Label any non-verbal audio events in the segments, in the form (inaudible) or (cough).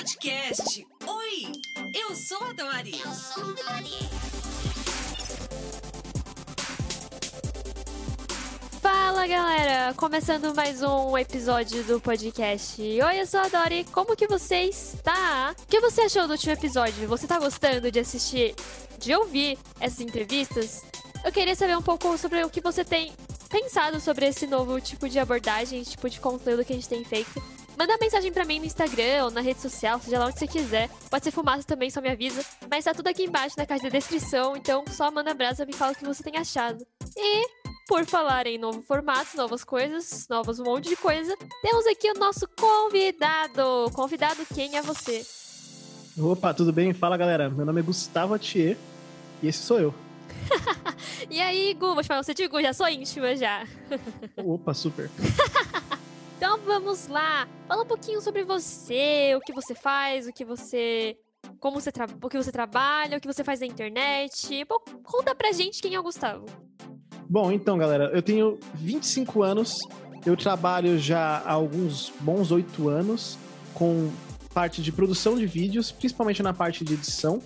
podcast. Oi, eu sou a Dori. Eu sou a Dori. Fala galera, começando mais um episódio do podcast. Oi, eu sou a Dori, como que você está? O que você achou do último episódio? Você tá gostando de assistir, de ouvir essas entrevistas? Eu queria saber um pouco sobre o que você tem pensado sobre esse novo tipo de abordagem, tipo de conteúdo que a gente tem feito. Manda mensagem pra mim no Instagram ou na rede social, seja lá onde você quiser. Pode ser fumaça também, só me avisa. Mas tá tudo aqui embaixo na caixa da descrição, então só manda abraço e me fala o que você tem achado. E, por falar em novo formato, novas coisas, novos um monte de coisa, temos aqui o nosso convidado. Convidado, quem é você? Opa, tudo bem? Fala galera, meu nome é Gustavo Atier e esse sou eu. (laughs) e aí, Gu, vou chamar você de Gu, já sou íntima já. Opa, super. (laughs) então vamos lá. Fala um pouquinho sobre você, o que você faz, o que você. Como você tra... o que você trabalha, o que você faz na internet. Pô, conta pra gente quem é o Gustavo. Bom, então, galera, eu tenho 25 anos, eu trabalho já há alguns bons oito anos com parte de produção de vídeos, principalmente na parte de edição.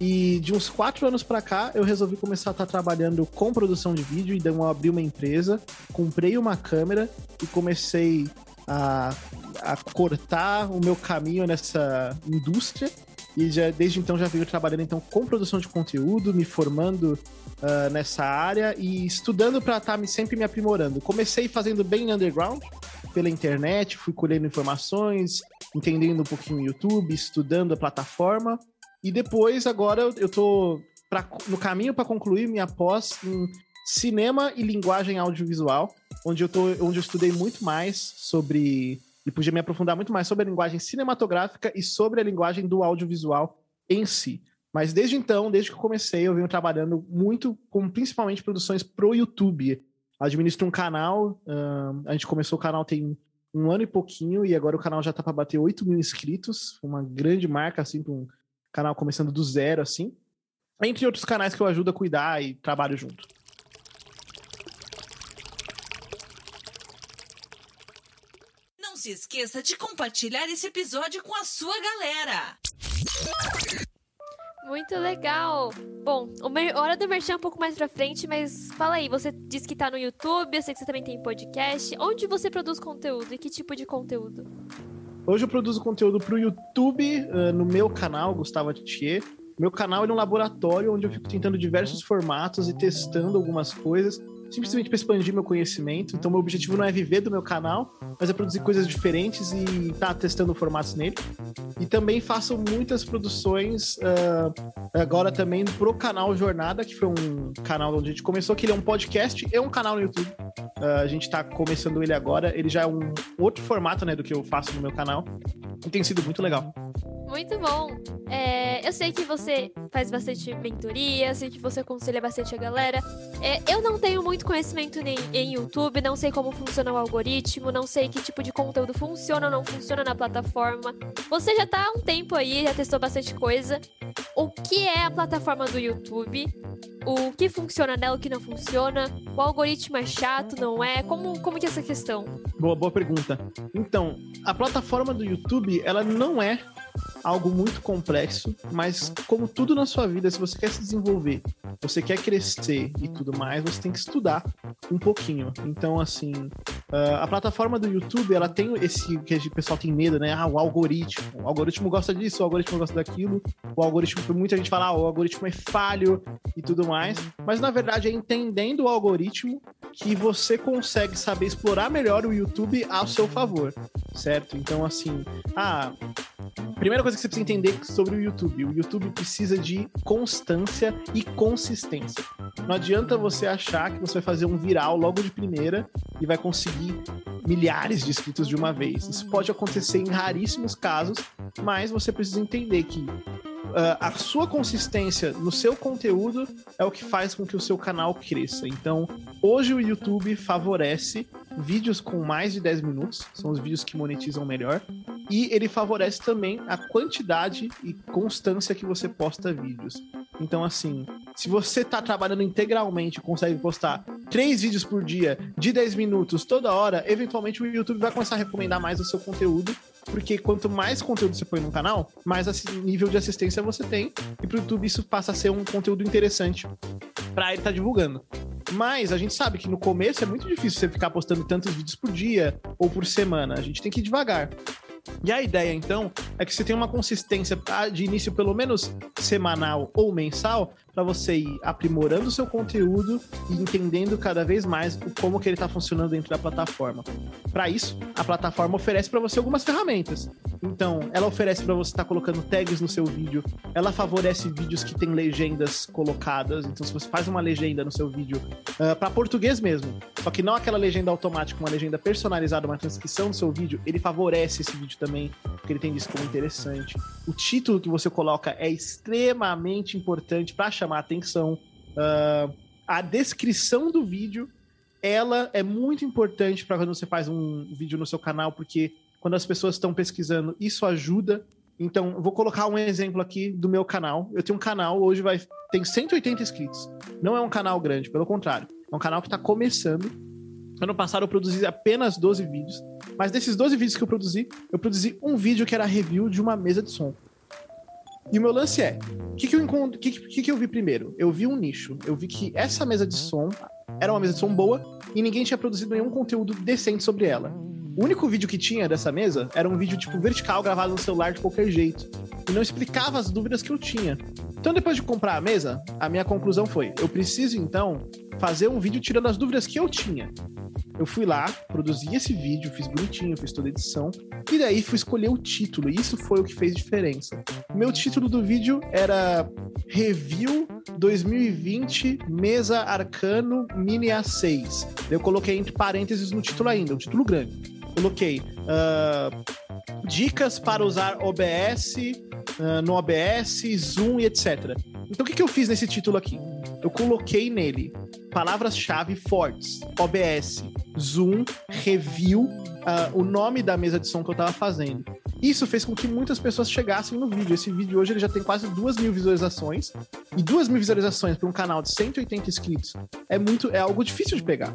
E de uns quatro anos para cá, eu resolvi começar a estar tá trabalhando com produção de vídeo. Então, eu abri uma empresa, comprei uma câmera e comecei a, a cortar o meu caminho nessa indústria. E já, desde então já venho trabalhando então com produção de conteúdo, me formando uh, nessa área e estudando para estar tá me, sempre me aprimorando. Comecei fazendo bem underground pela internet, fui colhendo informações, entendendo um pouquinho o YouTube, estudando a plataforma. E depois, agora, eu tô pra, no caminho para concluir minha pós em cinema e linguagem audiovisual, onde eu, tô, onde eu estudei muito mais sobre. E podia me aprofundar muito mais sobre a linguagem cinematográfica e sobre a linguagem do audiovisual em si. Mas desde então, desde que eu comecei, eu venho trabalhando muito com principalmente produções pro YouTube. Administro um canal, uh, a gente começou o canal tem um ano e pouquinho, e agora o canal já tá para bater 8 mil inscritos, uma grande marca, assim, para um canal começando do zero, assim. Entre outros canais que eu ajudo a cuidar e trabalho junto. Não se esqueça de compartilhar esse episódio com a sua galera. Muito legal. Bom, hora do merchan é um pouco mais pra frente, mas fala aí, você disse que tá no YouTube, eu sei que você também tem podcast. Onde você produz conteúdo e que tipo de conteúdo? Hoje eu produzo conteúdo para o YouTube, uh, no meu canal, Gustavo Atier. Meu canal é um laboratório onde eu fico tentando diversos formatos e testando algumas coisas simplesmente para expandir meu conhecimento. Então, meu objetivo não é viver do meu canal, mas é produzir coisas diferentes e estar tá testando formatos nele. E também faço muitas produções uh, agora também pro canal Jornada, que foi um canal onde a gente começou, que ele é um podcast e um canal no YouTube. Uh, a gente está começando ele agora. Ele já é um outro formato né, do que eu faço no meu canal. E tem sido muito legal. Muito bom. É, eu sei que você faz bastante mentoria, sei que você aconselha bastante a galera. É, eu não tenho muito conhecimento em, em YouTube, não sei como funciona o algoritmo, não sei que tipo de conteúdo funciona ou não funciona na plataforma. Você já tá há um tempo aí, já testou bastante coisa. O que é a plataforma do YouTube? O que funciona nela, o que não funciona? O algoritmo é chato, não é? Como, como que é essa questão? Boa, boa pergunta. Então, a plataforma do YouTube, ela não é algo muito complexo, mas como tudo na sua vida, se você quer se desenvolver, você quer crescer e tudo mais, você tem que estudar um pouquinho. Então, assim, uh, a plataforma do YouTube, ela tem esse que o pessoal tem medo, né? Ah, o algoritmo. O algoritmo gosta disso, o algoritmo gosta daquilo. O algoritmo, muita gente fala, ah, o algoritmo é falho e tudo mais. Mas na verdade é entendendo o algoritmo que você consegue saber explorar melhor o YouTube ao seu favor, certo? Então, assim, ah, Primeira coisa que você precisa entender sobre o YouTube: o YouTube precisa de constância e consistência. Não adianta você achar que você vai fazer um viral logo de primeira e vai conseguir milhares de inscritos de uma vez. Isso pode acontecer em raríssimos casos, mas você precisa entender que uh, a sua consistência no seu conteúdo é o que faz com que o seu canal cresça. Então, hoje o YouTube favorece vídeos com mais de 10 minutos, são os vídeos que monetizam melhor, e ele favorece também a quantidade e constância que você posta vídeos. Então, assim, se você está trabalhando integralmente, consegue postar três vídeos por dia de 10 minutos toda hora, eventualmente o YouTube vai começar a recomendar mais o seu conteúdo porque quanto mais conteúdo você põe no canal, mais nível de assistência você tem, e pro YouTube isso passa a ser um conteúdo interessante para ele estar tá divulgando. Mas a gente sabe que no começo é muito difícil você ficar postando tantos vídeos por dia ou por semana. A gente tem que ir devagar. E a ideia, então, é que você tenha uma consistência ah, de início, pelo menos semanal ou mensal, para você ir aprimorando o seu conteúdo e entendendo cada vez mais como que ele está funcionando dentro da plataforma. Para isso, a plataforma oferece para você algumas ferramentas. Então, ela oferece para você estar tá colocando tags no seu vídeo, ela favorece vídeos que têm legendas colocadas. Então, se você faz uma legenda no seu vídeo uh, ah, para português mesmo, só que não aquela legenda automática, uma legenda personalizada, uma transcrição do seu vídeo, ele favorece esse vídeo também, porque ele tem isso como interessante. O título que você coloca é extremamente importante para chamar a atenção. Uh, a descrição do vídeo, ela é muito importante para quando você faz um vídeo no seu canal, porque quando as pessoas estão pesquisando, isso ajuda. Então, vou colocar um exemplo aqui do meu canal. Eu tenho um canal, hoje vai tem 180 inscritos. Não é um canal grande, pelo contrário. É um canal que está começando. Ano passado eu produzi apenas 12 vídeos, mas desses 12 vídeos que eu produzi, eu produzi um vídeo que era review de uma mesa de som. E o meu lance é: o que, que, que, que, que eu vi primeiro? Eu vi um nicho. Eu vi que essa mesa de som era uma mesa de som boa e ninguém tinha produzido nenhum conteúdo decente sobre ela. O único vídeo que tinha dessa mesa era um vídeo tipo vertical gravado no celular de qualquer jeito. E não explicava as dúvidas que eu tinha. Então, depois de comprar a mesa, a minha conclusão foi: eu preciso então fazer um vídeo tirando as dúvidas que eu tinha. Eu fui lá, produzi esse vídeo, fiz bonitinho, fiz toda a edição, e daí fui escolher o título, e isso foi o que fez diferença. Meu título do vídeo era Review 2020 Mesa Arcano Mini A6. Eu coloquei entre parênteses no título ainda, um título grande. Coloquei uh, dicas para usar OBS, uh, no OBS, Zoom e etc. Então o que, que eu fiz nesse título aqui? Eu coloquei nele palavras-chave fortes: OBS, Zoom, Review, uh, o nome da mesa de som que eu tava fazendo. Isso fez com que muitas pessoas chegassem no vídeo. Esse vídeo hoje ele já tem quase duas mil visualizações. E duas mil visualizações para um canal de 180 inscritos é muito, é algo difícil de pegar.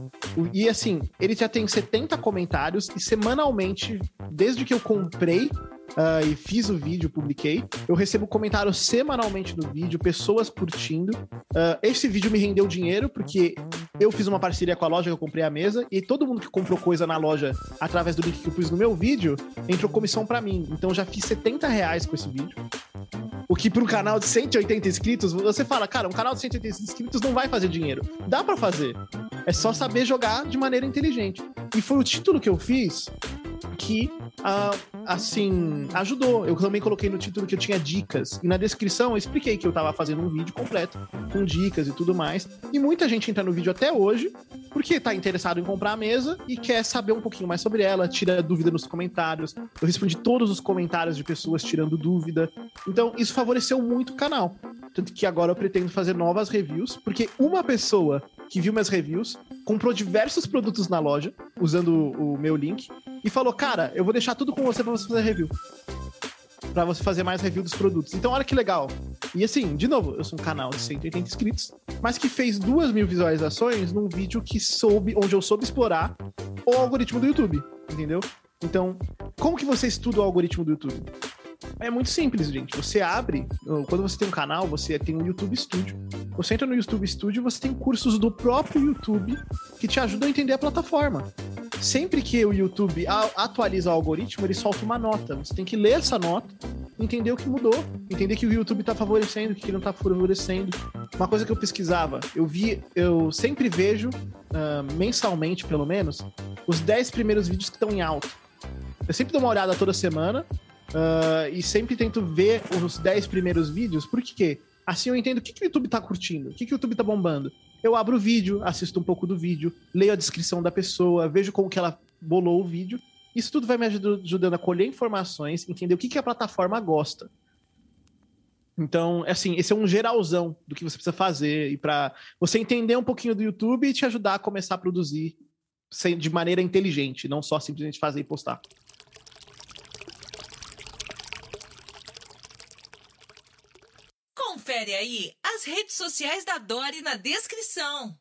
E assim, ele já tem 70 comentários e semanalmente, desde que eu comprei uh, e fiz o vídeo, publiquei. Eu recebo comentários semanalmente no vídeo, pessoas curtindo. Uh, esse vídeo me rendeu dinheiro porque eu fiz uma parceria com a loja que eu comprei a mesa e todo mundo que comprou coisa na loja através do link que eu pus no meu vídeo entrou comissão para mim. Então eu já fiz 70 reais com esse vídeo. O que para um canal de 180 inscritos, você fala, cara, um canal de 180 inscritos não vai fazer dinheiro. Dá para fazer. É só saber jogar de maneira inteligente. E foi o título que eu fiz que, uh, assim, ajudou. Eu também coloquei no título que eu tinha dicas. E na descrição eu expliquei que eu tava fazendo um vídeo completo, com dicas e tudo mais. E muita gente entra no vídeo até hoje porque tá interessado em comprar a mesa e quer saber um pouquinho mais sobre ela, tira dúvida nos comentários. Eu respondi todos os comentários de pessoas tirando dúvida. Então, isso favoreceu muito o canal. Tanto que agora eu pretendo fazer novas reviews, porque uma pessoa que viu minhas reviews, comprou diversos produtos na loja, usando o, meu link, e falou: Cara, eu vou deixar tudo com você pra você fazer review. Pra você fazer mais review dos produtos. Então, olha que legal. E assim, de novo, eu sou um canal de 180 inscritos, mas que fez duas mil visualizações num vídeo que soube, onde eu soube explorar o algoritmo do YouTube, entendeu? Então, como que você estuda o algoritmo do YouTube? É muito simples, gente. Você abre, quando você tem um canal, você tem um YouTube Studio. Você entra no YouTube Studio, você tem cursos do próprio YouTube que te ajudam a entender a plataforma. Sempre que o YouTube atualiza o algoritmo, ele solta uma nota. Você tem que ler essa nota, entender o que mudou, entender que o YouTube está favorecendo, que não está favorecendo. Uma coisa que eu pesquisava, eu vi, eu sempre vejo, uh, mensalmente pelo menos, os 10 primeiros vídeos que estão em alta. Eu sempre dou uma olhada toda semana Uh, e sempre tento ver os 10 primeiros vídeos, por quê? Assim eu entendo o que, que o YouTube tá curtindo, o que, que o YouTube tá bombando. Eu abro o vídeo, assisto um pouco do vídeo, leio a descrição da pessoa, vejo como que ela bolou o vídeo. Isso tudo vai me ajudando a colher informações, entender o que, que a plataforma gosta. Então, assim, esse é um geralzão do que você precisa fazer e para você entender um pouquinho do YouTube e te ajudar a começar a produzir de maneira inteligente, não só simplesmente fazer e postar. Confere aí as redes sociais da Dori na descrição.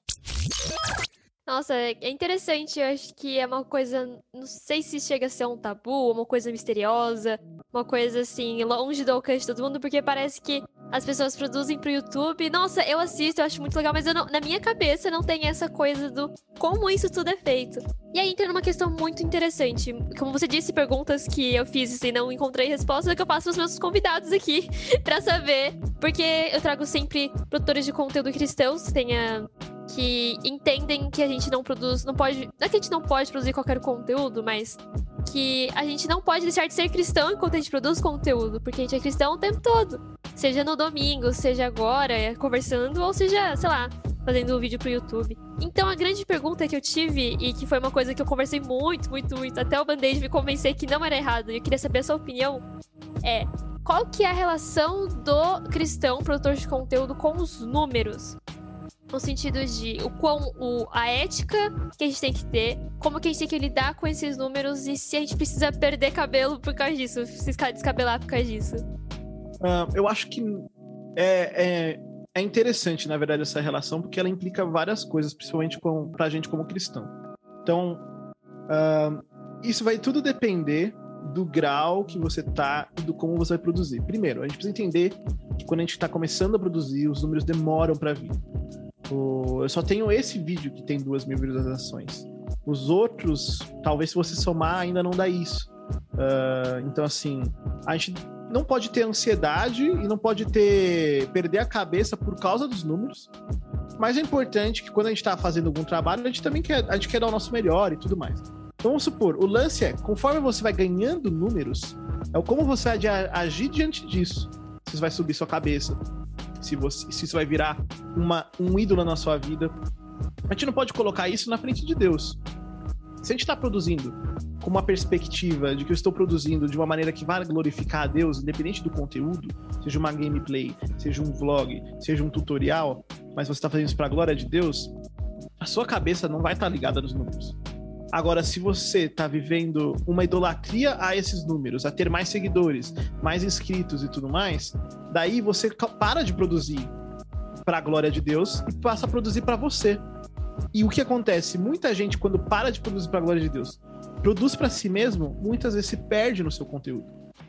Nossa, é interessante. Eu acho que é uma coisa. Não sei se chega a ser um tabu, uma coisa misteriosa, uma coisa assim, longe do alcance de todo mundo, porque parece que as pessoas produzem pro YouTube. Nossa, eu assisto, eu acho muito legal, mas não, na minha cabeça não tem essa coisa do como isso tudo é feito. E aí entra numa questão muito interessante. Como você disse, perguntas que eu fiz e não encontrei resposta, que eu passo pros meus convidados aqui (laughs) para saber. Porque eu trago sempre produtores de conteúdo cristãos, tenha que entendem que a gente não produz, não pode, não é que a gente não pode produzir qualquer conteúdo, mas que a gente não pode deixar de ser cristão enquanto a gente produz conteúdo, porque a gente é cristão o tempo todo. Seja no domingo, seja agora, é, conversando, ou seja, sei lá, fazendo um vídeo pro YouTube. Então a grande pergunta que eu tive, e que foi uma coisa que eu conversei muito, muito, muito, até o Band-Aid me convencer que não era errado, e eu queria saber a sua opinião, é qual que é a relação do cristão, produtor de conteúdo, com os números? no sentido de o quão o, a ética que a gente tem que ter, como que a gente tem que lidar com esses números e se a gente precisa perder cabelo por causa disso, se descabelar por causa disso. Uh, eu acho que é, é, é, interessante, na verdade, essa relação, porque ela implica várias coisas, principalmente com, pra gente como cristão. Então, uh, isso vai tudo depender do grau que você tá e do como você vai produzir. Primeiro, a gente precisa entender que quando a gente está começando a produzir, os números demoram para vir. O... Eu só tenho esse vídeo que tem duas mil visualizações. Os outros, talvez se você somar, ainda não dá isso. Uh, então, assim, a gente não pode ter ansiedade e não pode ter perder a cabeça por causa dos números. Mas é importante que quando a gente está fazendo algum trabalho, a gente também quer, a gente quer dar o nosso melhor e tudo mais. Então, vamos supor, o lance é, conforme você vai ganhando números, é como você vai agir diante disso. Se você vai subir sua cabeça, se, você, se isso vai virar uma, um ídolo na sua vida. A gente não pode colocar isso na frente de Deus. Se a gente está produzindo com uma perspectiva de que eu estou produzindo de uma maneira que vai glorificar a Deus, independente do conteúdo, seja uma gameplay, seja um vlog, seja um tutorial, mas você está fazendo isso para a glória de Deus, a sua cabeça não vai estar tá ligada nos números. Agora, se você está vivendo uma idolatria a esses números, a ter mais seguidores, mais inscritos e tudo mais, daí você para de produzir para a glória de Deus e passa a produzir para você. E o que acontece? Muita gente, quando para de produzir para a glória de Deus, produz para si mesmo, muitas vezes se perde no seu conteúdo.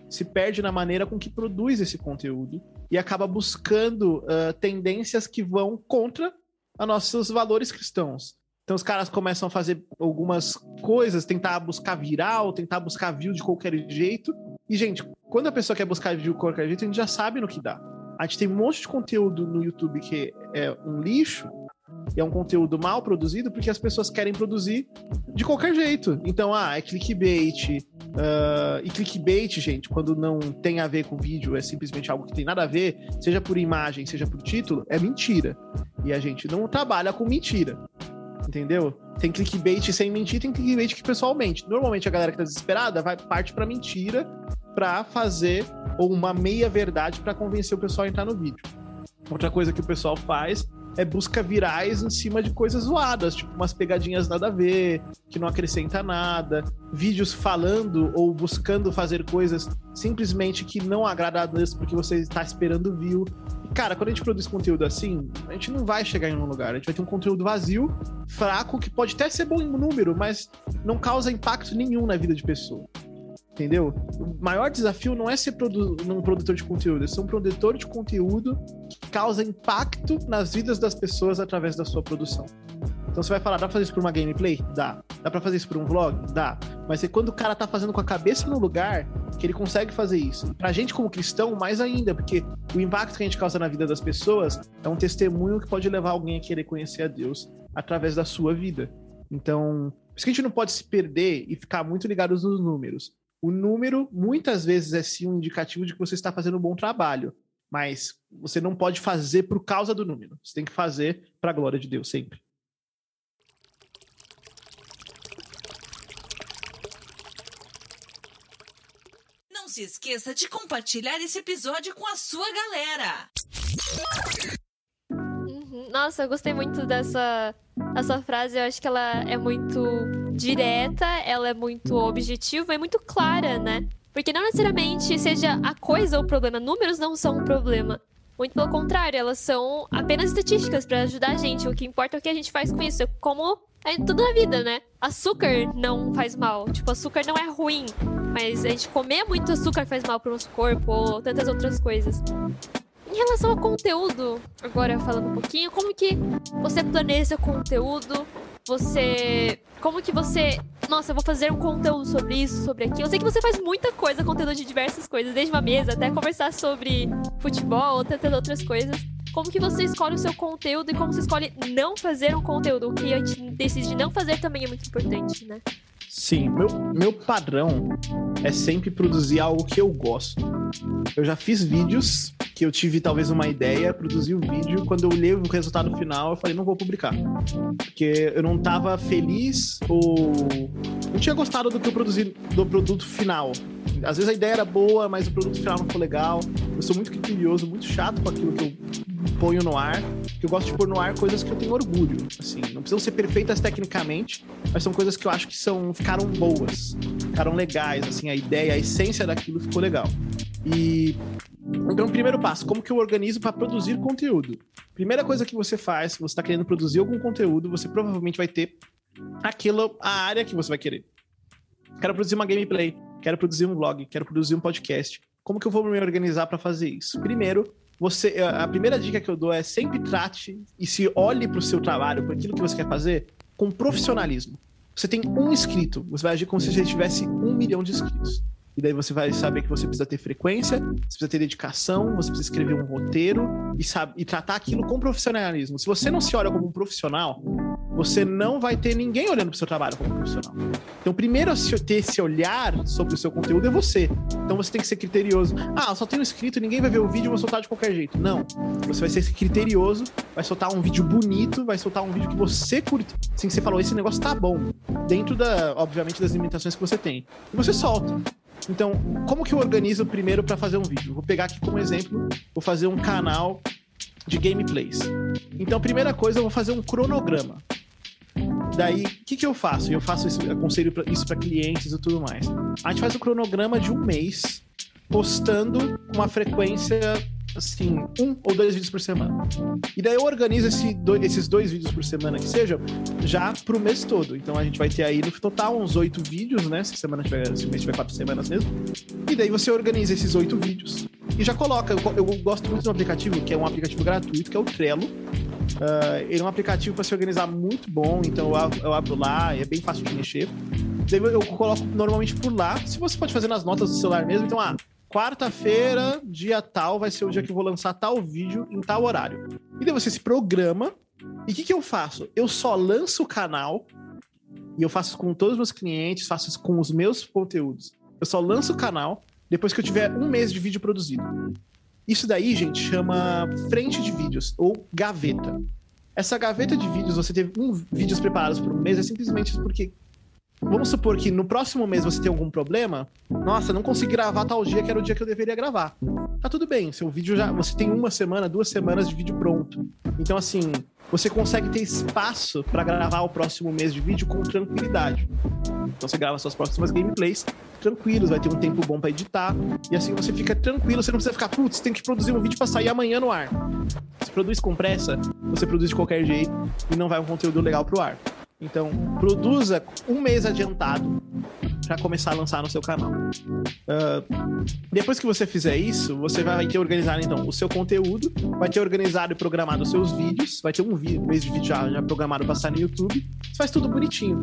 Se perde na maneira com que produz esse conteúdo e acaba buscando uh, tendências que vão contra os nossos valores cristãos. Então os caras começam a fazer algumas coisas, tentar buscar viral, tentar buscar view de qualquer jeito. E, gente, quando a pessoa quer buscar view de qualquer jeito, a gente já sabe no que dá. A gente tem um monte de conteúdo no YouTube que é um lixo, e é um conteúdo mal produzido porque as pessoas querem produzir de qualquer jeito. Então, ah, é clickbait. Uh, e clickbait, gente, quando não tem a ver com vídeo, é simplesmente algo que tem nada a ver, seja por imagem, seja por título, é mentira. E a gente não trabalha com mentira entendeu? Tem clickbait sem mentir, tem clickbait que pessoalmente. Normalmente a galera que tá desesperada vai parte para mentira para fazer ou uma meia verdade para convencer o pessoal a entrar no vídeo. Outra coisa que o pessoal faz é busca virais em cima de coisas zoadas, tipo umas pegadinhas nada a ver, que não acrescenta nada, vídeos falando ou buscando fazer coisas simplesmente que não agrada a porque você está esperando view. Cara, quando a gente produz conteúdo assim, a gente não vai chegar em um lugar, a gente vai ter um conteúdo vazio, fraco, que pode até ser bom em número, mas não causa impacto nenhum na vida de pessoa entendeu? O maior desafio não é ser produ um produtor de conteúdo, é ser um produtor de conteúdo que causa impacto nas vidas das pessoas através da sua produção. Então você vai falar, dá pra fazer isso por uma gameplay? Dá. Dá pra fazer isso por um vlog? Dá. Mas é quando o cara tá fazendo com a cabeça no lugar que ele consegue fazer isso. Pra gente como cristão, mais ainda, porque o impacto que a gente causa na vida das pessoas é um testemunho que pode levar alguém a querer conhecer a Deus através da sua vida. Então, por isso que a gente não pode se perder e ficar muito ligados nos números. O número muitas vezes é sim um indicativo de que você está fazendo um bom trabalho, mas você não pode fazer por causa do número. Você tem que fazer para a glória de Deus sempre. Não se esqueça de compartilhar esse episódio com a sua galera. Uhum. Nossa, eu gostei muito dessa, dessa frase. Eu acho que ela é muito direta, ela é muito objetiva e muito clara, né? Porque não necessariamente seja a coisa o problema, números não são um problema. Muito pelo contrário, elas são apenas estatísticas para ajudar a gente. O que importa é o que a gente faz com isso, como É tudo na vida, né? Açúcar não faz mal. Tipo, açúcar não é ruim. Mas a gente comer muito açúcar faz mal pro nosso corpo, ou tantas outras coisas. Em relação ao conteúdo, agora falando um pouquinho, como que você planeja conteúdo? Você. Como que você. Nossa, eu vou fazer um conteúdo sobre isso, sobre aquilo. Eu sei que você faz muita coisa, conteúdo de diversas coisas, desde uma mesa até conversar sobre futebol ou tantas outras coisas. Como que você escolhe o seu conteúdo e como você escolhe não fazer um conteúdo? O que a gente decide não fazer também é muito importante, né? Sim, meu, meu padrão é sempre produzir algo que eu gosto. Eu já fiz vídeos que eu tive talvez uma ideia, produzi o um vídeo, quando eu olhei o resultado final, eu falei, não vou publicar. Porque eu não estava feliz ou não tinha gostado do que eu produzi do produto final. Às vezes a ideia era boa, mas o produto final não ficou legal. Eu sou muito criterioso, muito chato com aquilo que eu ponho no ar, que eu gosto de pôr no ar coisas que eu tenho orgulho. Assim, não precisam ser perfeitas tecnicamente, mas são coisas que eu acho que são ficaram boas, ficaram legais. Assim, a ideia, a essência daquilo ficou legal. E então, primeiro passo, como que eu organizo para produzir conteúdo? Primeira coisa que você faz, se você está querendo produzir algum conteúdo, você provavelmente vai ter aquilo, a área que você vai querer. Quero produzir uma gameplay, quero produzir um vlog, quero produzir um podcast. Como que eu vou me organizar para fazer isso? Primeiro, você, a primeira dica que eu dou é sempre trate e se olhe para o seu trabalho, para aquilo que você quer fazer, com profissionalismo. Você tem um inscrito, você vai agir como se você tivesse um milhão de inscritos. E daí você vai saber que você precisa ter frequência, você precisa ter dedicação, você precisa escrever um roteiro e, sabe, e tratar aquilo com profissionalismo. Se você não se olha como um profissional, você não vai ter ninguém olhando para o seu trabalho como profissional. Então, primeiro a ter esse olhar sobre o seu conteúdo é você. Então, você tem que ser criterioso. Ah, só tenho inscrito, ninguém vai ver o vídeo, eu vou soltar de qualquer jeito. Não. Você vai ser criterioso, vai soltar um vídeo bonito, vai soltar um vídeo que você curte. Assim que você falou, esse negócio tá bom. Dentro da, obviamente, das limitações que você tem. E você solta. Então, como que eu organizo primeiro para fazer um vídeo? Vou pegar aqui como exemplo, vou fazer um canal de gameplays. Então, primeira coisa, eu vou fazer um cronograma. Daí, o que, que eu faço? Eu faço isso, aconselho isso para clientes e tudo mais. A gente faz o cronograma de um mês, postando uma frequência assim, um ou dois vídeos por semana. E daí eu organizo esse esses dois vídeos por semana que seja já pro mês todo. Então a gente vai ter aí no total uns oito vídeos, né? Se semana tiver, se mês tiver quatro semanas mesmo. E daí você organiza esses oito vídeos e já coloca. Eu, eu gosto muito de um aplicativo que é um aplicativo gratuito, que é o Trello. Uh, ele é um aplicativo para se organizar muito bom, então eu abro, eu abro lá, é bem fácil de mexer. Daí eu coloco normalmente por lá. Se você pode fazer nas notas do celular mesmo, então, ah, quarta-feira, dia tal, vai ser o dia que eu vou lançar tal vídeo em tal horário. E daí você se programa. E o que, que eu faço? Eu só lanço o canal, e eu faço com todos os meus clientes, faço isso com os meus conteúdos. Eu só lanço o canal depois que eu tiver um mês de vídeo produzido. Isso daí, gente, chama frente de vídeos ou gaveta. Essa gaveta de vídeos, você teve um vídeos preparados por um mês, é simplesmente porque Vamos supor que no próximo mês você tem algum problema. Nossa, não consegui gravar tal dia que era o dia que eu deveria gravar. Tá tudo bem, seu vídeo já. Você tem uma semana, duas semanas de vídeo pronto. Então, assim, você consegue ter espaço para gravar o próximo mês de vídeo com tranquilidade. Então você grava suas próximas gameplays tranquilos, vai ter um tempo bom para editar, e assim você fica tranquilo, você não precisa ficar, putz, tem que produzir um vídeo para sair amanhã no ar. Se produz com pressa, você produz de qualquer jeito e não vai um conteúdo legal pro ar. Então, produza um mês adiantado para começar a lançar no seu canal. Uh, depois que você fizer isso, você vai ter organizado então o seu conteúdo, vai ter organizado e programado os seus vídeos, vai ter um mês de vídeo já, já programado para sair no YouTube. Você faz tudo bonitinho.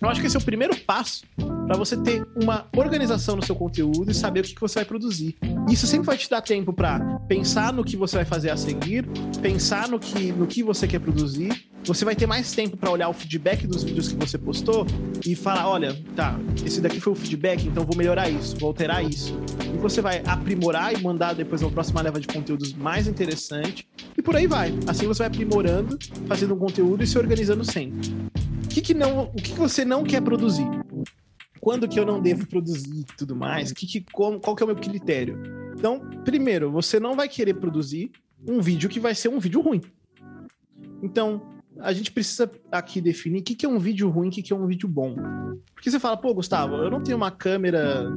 Eu acho que esse é o primeiro passo para você ter uma organização no seu conteúdo e saber o que, que você vai produzir. Isso sempre vai te dar tempo para pensar no que você vai fazer a seguir, pensar no que, no que você quer produzir. Você vai ter mais tempo para olhar o feedback dos vídeos que você postou e falar: olha, tá, esse daqui foi o feedback, então vou melhorar isso, vou alterar isso. E você vai aprimorar e mandar depois uma próxima leva de conteúdos mais interessante. E por aí vai. Assim você vai aprimorando, fazendo um conteúdo e se organizando sempre. O que, que, não, o que, que você não quer produzir? quando que eu não devo produzir e tudo mais, que, que, qual, qual que é o meu critério. Então, primeiro, você não vai querer produzir um vídeo que vai ser um vídeo ruim. Então, a gente precisa aqui definir o que, que é um vídeo ruim o que, que é um vídeo bom. Porque você fala, pô, Gustavo, eu não tenho uma câmera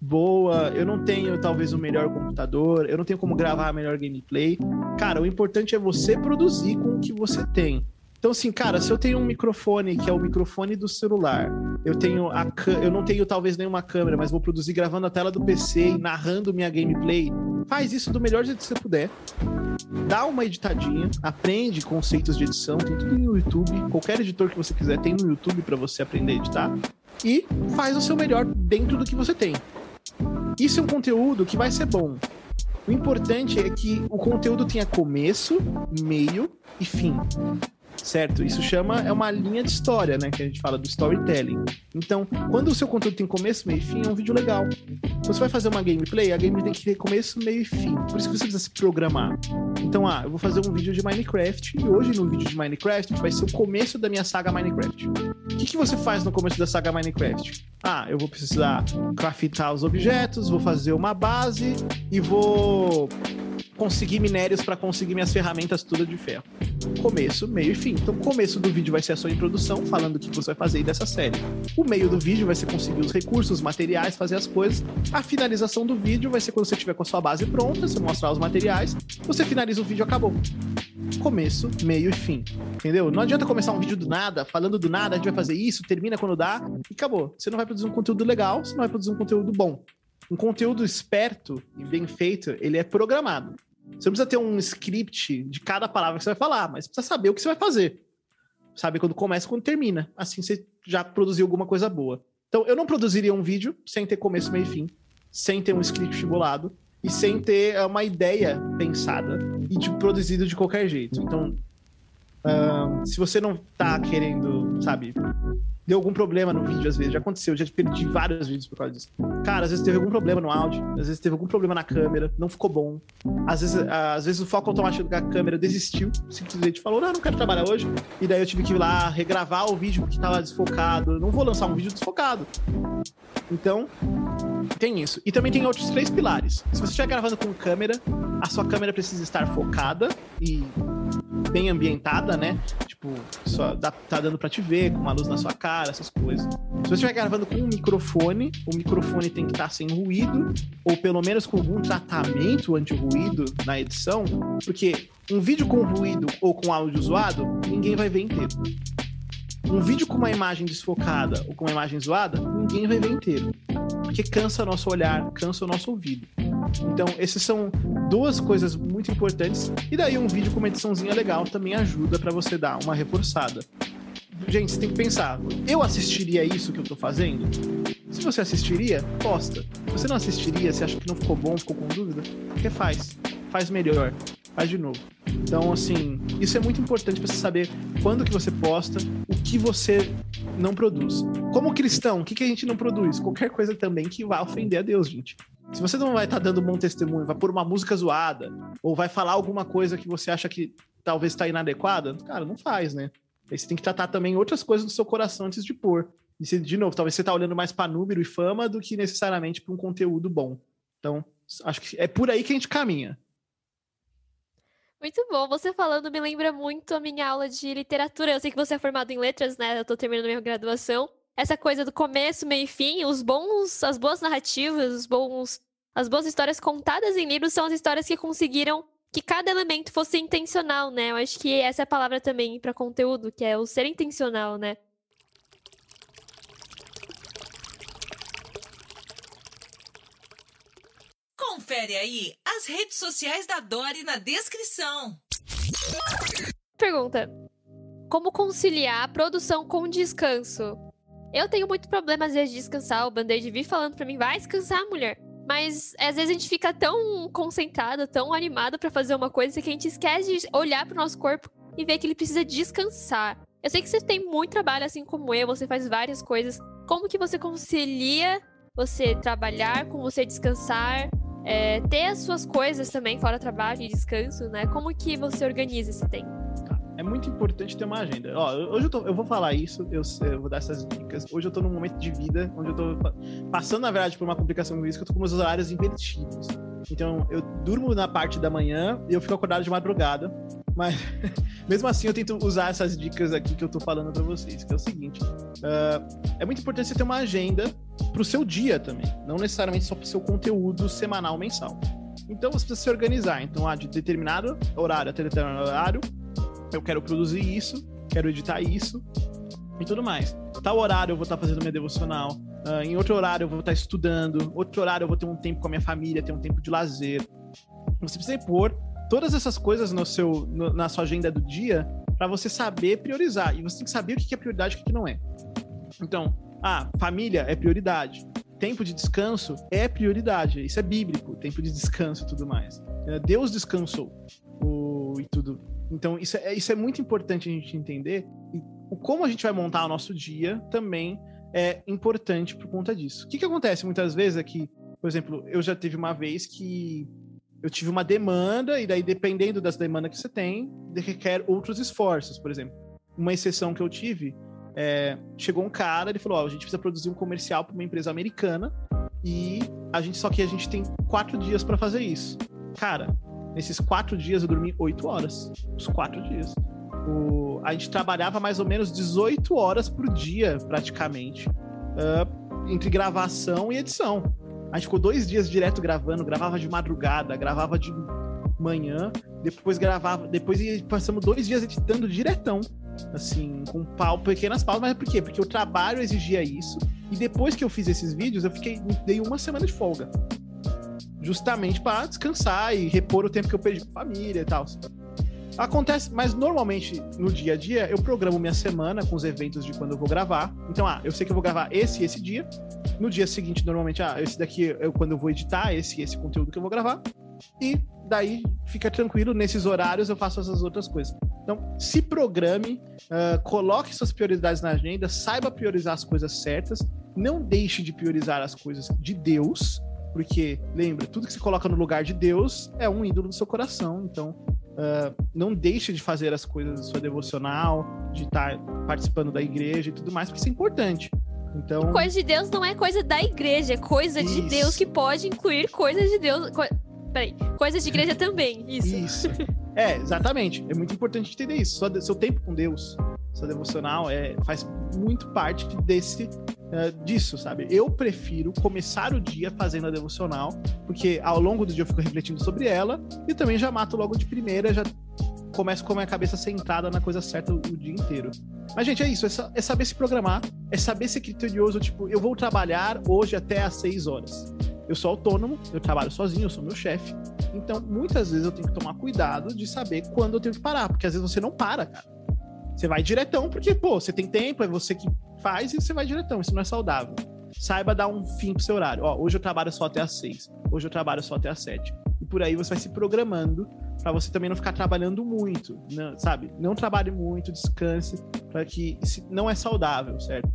boa, eu não tenho talvez o melhor computador, eu não tenho como gravar a melhor gameplay. Cara, o importante é você produzir com o que você tem. Então, assim, cara, se eu tenho um microfone que é o microfone do celular, eu tenho a eu não tenho talvez nenhuma câmera, mas vou produzir gravando a tela do PC e narrando minha gameplay, faz isso do melhor jeito que você puder. Dá uma editadinha, aprende conceitos de edição, tem tudo no YouTube. Qualquer editor que você quiser tem no YouTube para você aprender a editar. E faz o seu melhor dentro do que você tem. Isso é um conteúdo que vai ser bom. O importante é que o conteúdo tenha começo, meio e fim certo? Isso chama é uma linha de história, né? Que a gente fala do storytelling. Então, quando o seu conteúdo tem começo, meio e fim, é um vídeo legal. Você vai fazer uma gameplay, a gameplay tem que ter começo, meio e fim. Por isso que você precisa se programar. Então, ah, eu vou fazer um vídeo de Minecraft e hoje no vídeo de Minecraft vai ser o começo da minha saga Minecraft. O que, que você faz no começo da saga Minecraft? Ah, eu vou precisar craftar os objetos, vou fazer uma base e vou conseguir minérios para conseguir minhas ferramentas todas de ferro. Começo, meio e fim. Então, o começo do vídeo vai ser a sua introdução, falando o que você vai fazer dessa série. O meio do vídeo vai ser conseguir os recursos, os materiais, fazer as coisas. A finalização do vídeo vai ser quando você tiver com a sua base pronta, você mostrar os materiais, você finaliza o vídeo, acabou. Começo, meio e fim. Entendeu? Não adianta começar um vídeo do nada, falando do nada, a gente vai fazer isso, termina quando dá e acabou. Você não vai produzir um conteúdo legal, você não vai produzir um conteúdo bom. Um conteúdo esperto e bem feito, ele é programado. Você não precisa ter um script de cada palavra que você vai falar, mas precisa saber o que você vai fazer. Sabe quando começa e quando termina. Assim você já produziu alguma coisa boa. Então, eu não produziria um vídeo sem ter começo, meio e fim, sem ter um script bolado e sem ter eh, uma ideia pensada e de, produzido de qualquer jeito. Então, uh, se você não tá querendo, sabe, deu algum problema no vídeo, às vezes. Já aconteceu, já perdi vários vídeos por causa disso. Cara, às vezes teve algum problema no áudio, às vezes teve algum problema na câmera, não ficou bom. Às vezes, às vezes o foco automático da câmera desistiu, simplesmente falou, não, não quero trabalhar hoje. E daí eu tive que ir lá regravar o vídeo porque tava desfocado. Não vou lançar um vídeo desfocado. Então, tem isso. E também tem outros três pilares. Se você estiver gravando com câmera, a sua câmera precisa estar focada e bem ambientada, né? Tipo, só dá, tá dando para te ver, com uma luz na sua cara, essas coisas. Se você estiver gravando com um microfone, o microfone tem que estar tá sem ruído, ou pelo menos com algum tratamento anti-ruído na edição, porque um vídeo com ruído ou com áudio zoado, ninguém vai ver inteiro. Um vídeo com uma imagem desfocada ou com uma imagem zoada, ninguém vai ver inteiro. Porque cansa nosso olhar, cansa o nosso ouvido. Então, essas são duas coisas muito importantes. E daí um vídeo com uma ediçãozinha legal também ajuda para você dar uma reforçada. Gente, você tem que pensar, eu assistiria isso que eu tô fazendo? Se você assistiria, posta. Se você não assistiria, se acha que não ficou bom, ficou com dúvida, refaz. Faz melhor. Faz de novo. Então, assim, isso é muito importante para você saber quando que você posta, o que você não produz. Como cristão, o que, que a gente não produz? Qualquer coisa também que vá ofender a Deus, gente. Se você não vai estar tá dando bom testemunho, vai pôr uma música zoada, ou vai falar alguma coisa que você acha que talvez está inadequada, cara, não faz, né? Aí você tem que tratar também outras coisas do seu coração antes de pôr. E se, de novo, talvez você está olhando mais para número e fama do que necessariamente para um conteúdo bom. Então, acho que é por aí que a gente caminha. Muito bom. Você falando me lembra muito a minha aula de literatura. Eu sei que você é formado em letras, né? Eu tô terminando minha graduação essa coisa do começo, meio e fim, os bons, as boas narrativas, os bons, as boas histórias contadas em livros são as histórias que conseguiram que cada elemento fosse intencional, né? Eu acho que essa é a palavra também para conteúdo, que é o ser intencional, né? Confere aí as redes sociais da Dori na descrição. Pergunta: Como conciliar a produção com descanso? Eu tenho muito problema, às vezes, de descansar. O band-aid vir falando pra mim, vai descansar, mulher. Mas às vezes a gente fica tão concentrado, tão animado para fazer uma coisa que a gente esquece de olhar pro nosso corpo e ver que ele precisa descansar. Eu sei que você tem muito trabalho, assim como eu, você faz várias coisas. Como que você concilia você trabalhar com você descansar, é, ter as suas coisas também fora trabalho e descanso, né? Como que você organiza esse tempo? é muito importante ter uma agenda. Ó, hoje eu, tô, eu vou falar isso, eu, eu, vou dar essas dicas. Hoje eu tô num momento de vida onde eu tô passando, na verdade, por uma complicação com isso, que eu tô com meus horários invertidos. Então, eu durmo na parte da manhã e eu fico acordado de madrugada. Mas, (laughs) mesmo assim, eu tento usar essas dicas aqui que eu tô falando para vocês, que é o seguinte. Uh, é muito importante você ter uma agenda pro seu dia também. Não necessariamente só pro seu conteúdo semanal, mensal. Então, você precisa se organizar. Então, ah, de determinado horário até determinado horário, eu quero produzir isso. quero editar isso e tudo mais. Tal horário eu vou estar fazendo minha devocional, uh, em outro horário eu vou estar estudando, outro horário eu vou ter um tempo com a minha família, ter um tempo de lazer. Você precisa pôr todas essas coisas no seu, no, na sua agenda do dia para você saber priorizar. E você tem que saber o que é prioridade e o que não é. Então, ah, família é prioridade. Tempo de descanso é prioridade. Isso é bíblico, tempo de descanso e tudo mais. É, Deus descansou o, e tudo. Então, isso é, isso é muito importante a gente entender. E o como a gente vai montar o nosso dia também é importante por conta disso. O que, que acontece muitas vezes é que, por exemplo, eu já teve uma vez que eu tive uma demanda, e daí, dependendo das demandas que você tem, requer outros esforços. Por exemplo, uma exceção que eu tive, é, chegou um cara, ele falou: Ó, a gente precisa produzir um comercial para uma empresa americana, e a gente só que a gente tem quatro dias para fazer isso. Cara, nesses quatro dias eu dormi oito horas. Os quatro dias. O, a gente trabalhava mais ou menos 18 horas por dia, praticamente, uh, entre gravação e edição. A gente ficou dois dias direto gravando, gravava de madrugada, gravava de manhã, depois gravava, depois passamos dois dias editando diretão, assim, com pau, pequenas pausas, mas por quê? Porque o trabalho exigia isso, e depois que eu fiz esses vídeos, eu fiquei, dei uma semana de folga. Justamente para descansar e repor o tempo que eu perdi com família e tal. Acontece, mas normalmente no dia a dia eu programo minha semana com os eventos de quando eu vou gravar. Então, ah, eu sei que eu vou gravar esse e esse dia. No dia seguinte, normalmente, ah, esse daqui é quando eu vou editar, esse e esse conteúdo que eu vou gravar. E daí fica tranquilo, nesses horários eu faço essas outras coisas. Então, se programe, uh, coloque suas prioridades na agenda, saiba priorizar as coisas certas, não deixe de priorizar as coisas de Deus, porque lembra, tudo que se coloca no lugar de Deus é um ídolo do seu coração. Então, Uh, não deixe de fazer as coisas da sua devocional, de estar participando da igreja e tudo mais, porque isso é importante. Então... Coisa de Deus não é coisa da igreja, é coisa isso. de Deus que pode incluir coisas de Deus. Co... Peraí, coisas de igreja também, isso. Isso. (laughs) É, exatamente. É muito importante entender isso. Seu tempo com Deus, sua devocional, é, faz muito parte desse uh, disso, sabe? Eu prefiro começar o dia fazendo a devocional, porque ao longo do dia eu fico refletindo sobre ela e também já mato logo de primeira, já começo com a minha cabeça centrada na coisa certa o, o dia inteiro. Mas, gente, é isso, é, é, saber se programar, é saber ser criterioso, tipo, eu vou trabalhar hoje até às 6 horas. Eu sou autônomo, eu trabalho sozinho, eu sou meu chefe. Então, muitas vezes eu tenho que tomar cuidado de saber quando eu tenho que parar, porque às vezes você não para, cara. Você vai diretão, porque, pô, você tem tempo, é você que faz e você vai diretão. Isso não é saudável. Saiba dar um fim pro seu horário. Ó, hoje eu trabalho só até às seis. Hoje eu trabalho só até às sete. E por aí você vai se programando para você também não ficar trabalhando muito, né, sabe? Não trabalhe muito, descanse, para que não é saudável, certo?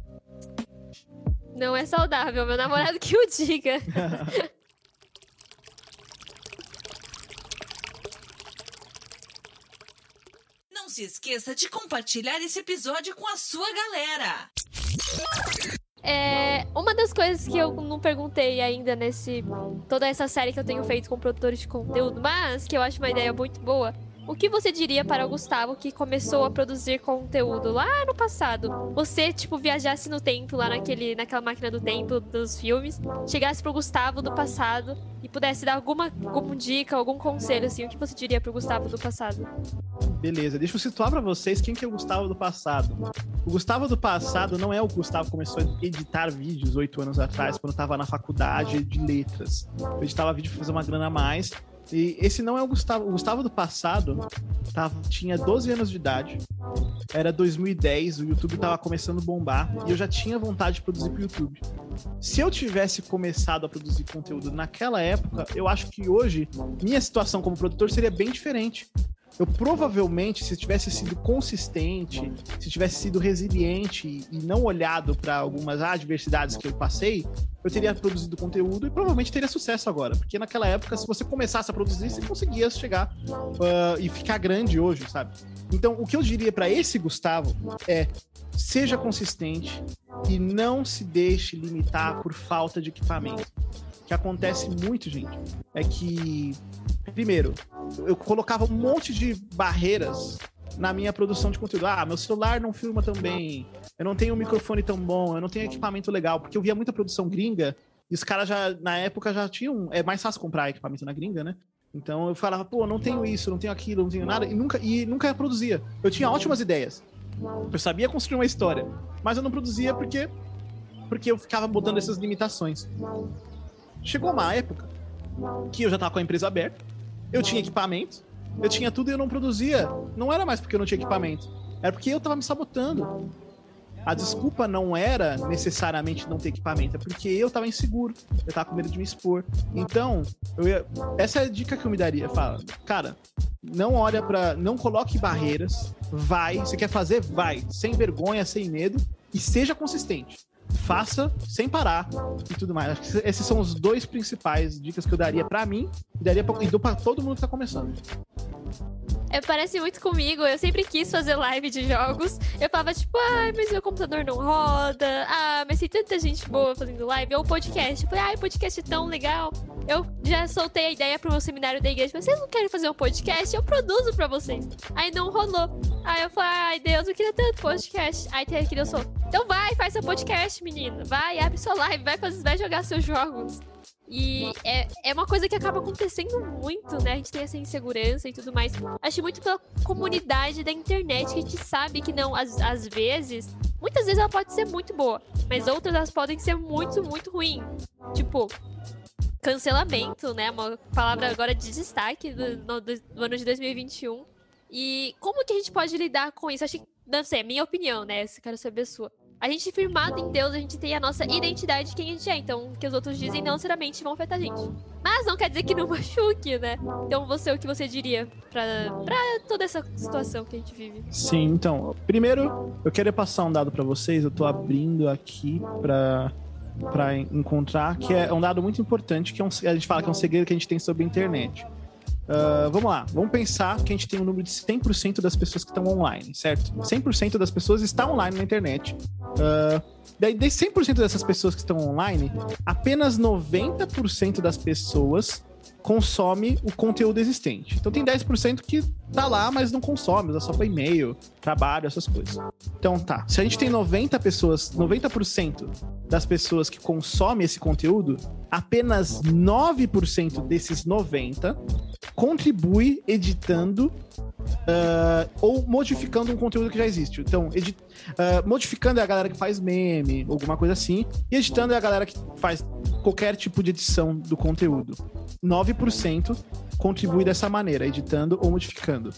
Não é saudável, meu namorado que o diga. (laughs) se esqueça de compartilhar esse episódio com a sua galera. É, uma das coisas que eu não perguntei ainda nesse toda essa série que eu tenho feito com produtores de conteúdo, mas que eu acho uma ideia muito boa, o que você diria para o Gustavo que começou a produzir conteúdo lá no passado? Você, tipo, viajasse no tempo, lá naquele, naquela máquina do tempo dos filmes, chegasse pro Gustavo do passado e pudesse dar alguma, alguma dica, algum conselho, assim, o que você diria pro Gustavo do passado? Beleza, deixa eu situar para vocês quem que é o Gustavo do passado. O Gustavo do passado não é o Gustavo que começou a editar vídeos oito anos atrás, quando estava na faculdade de letras. Eu editava vídeo para fazer uma grana a mais e esse não é o Gustavo. O Gustavo do passado tava, tinha 12 anos de idade. Era 2010, o YouTube tava começando a bombar e eu já tinha vontade de produzir pro YouTube. Se eu tivesse começado a produzir conteúdo naquela época, eu acho que hoje minha situação como produtor seria bem diferente eu provavelmente, se tivesse sido consistente, se tivesse sido resiliente e não olhado para algumas adversidades que eu passei, eu teria produzido conteúdo e provavelmente teria sucesso agora. Porque naquela época, se você começasse a produzir, você conseguia chegar uh, e ficar grande hoje, sabe? Então, o que eu diria para esse Gustavo é: seja consistente e não se deixe limitar por falta de equipamento. Que acontece muito, gente, é que Primeiro, eu colocava um monte de barreiras na minha produção de conteúdo. Ah, meu celular não filma tão bem, eu não tenho um microfone tão bom, eu não tenho equipamento legal, porque eu via muita produção gringa e os caras já, na época, já tinham. É mais fácil comprar equipamento na gringa, né? Então eu falava, pô, não tenho isso, não tenho aquilo, não tenho nada, e nunca, e nunca produzia. Eu tinha ótimas ideias, Eu sabia construir uma história, mas eu não produzia porque porque eu ficava botando essas limitações. Chegou uma época que eu já estava com a empresa aberta, eu tinha equipamento, eu tinha tudo e eu não produzia. Não era mais porque eu não tinha equipamento, era porque eu estava me sabotando. A desculpa não era necessariamente não ter equipamento, é porque eu estava inseguro, eu estava com medo de me expor. Então, ia... essa é a dica que eu me daria. Fala, cara, não olha para, não coloque barreiras, vai, você quer fazer, vai, sem vergonha, sem medo e seja consistente faça sem parar e tudo mais. Acho que esses são os dois principais dicas que eu daria para mim e daria pra, pra todo mundo que tá começando. É, parece muito comigo. Eu sempre quis fazer live de jogos. Eu falava, tipo, ai, mas meu computador não roda. Ah, mas tem tanta gente boa fazendo live. Ou podcast. Eu falei, ai, podcast é tão legal. Eu já soltei a ideia pro meu seminário da igreja. Vocês não querem fazer um podcast? Eu produzo pra vocês. Aí não rolou. Aí eu falei, ai, Deus, eu queria tanto podcast. Aí tem que Deus falou, então vai, faz seu podcast, menino. Vai, abre sua live, vai, fazer, vai jogar seus jogos. E é, é uma coisa que acaba acontecendo muito, né? A gente tem essa insegurança e tudo mais. Acho muito pela comunidade da internet que a gente sabe que não, às, às vezes, muitas vezes ela pode ser muito boa, mas outras elas podem ser muito, muito ruim. Tipo, cancelamento, né? Uma palavra agora de destaque do, do, do ano de 2021. E como que a gente pode lidar com isso? Acho que, não sei, é minha opinião, né? Quero saber a sua a gente firmado em Deus, a gente tem a nossa identidade de quem a gente é. Então, o que os outros dizem não necessariamente vão afetar a gente. Mas não quer dizer que não (laughs) machuque, né? Então, você, o que você diria pra, pra toda essa situação que a gente vive? Sim, então, primeiro, eu quero passar um dado para vocês. Eu tô abrindo aqui pra para encontrar, que é um dado muito importante, que é um, a gente fala que é um segredo que a gente tem sobre a internet. Uh, vamos lá, vamos pensar que a gente tem um número de 100% das pessoas que estão online, certo? 100% das pessoas estão online na internet. Uh, daí, de 100% dessas pessoas que estão online, apenas 90% das pessoas consome o conteúdo existente. Então tem 10% que tá lá, mas não consome, usa só para e-mail, trabalho, essas coisas. Então tá, se a gente tem 90 pessoas, 90% das pessoas que consomem esse conteúdo, apenas 9% desses 90 contribui editando uh, ou modificando um conteúdo que já existe. Então, uh, modificando é a galera que faz meme, alguma coisa assim, e editando é a galera que faz qualquer tipo de edição do conteúdo. 9% contribui dessa maneira, editando ou modificando.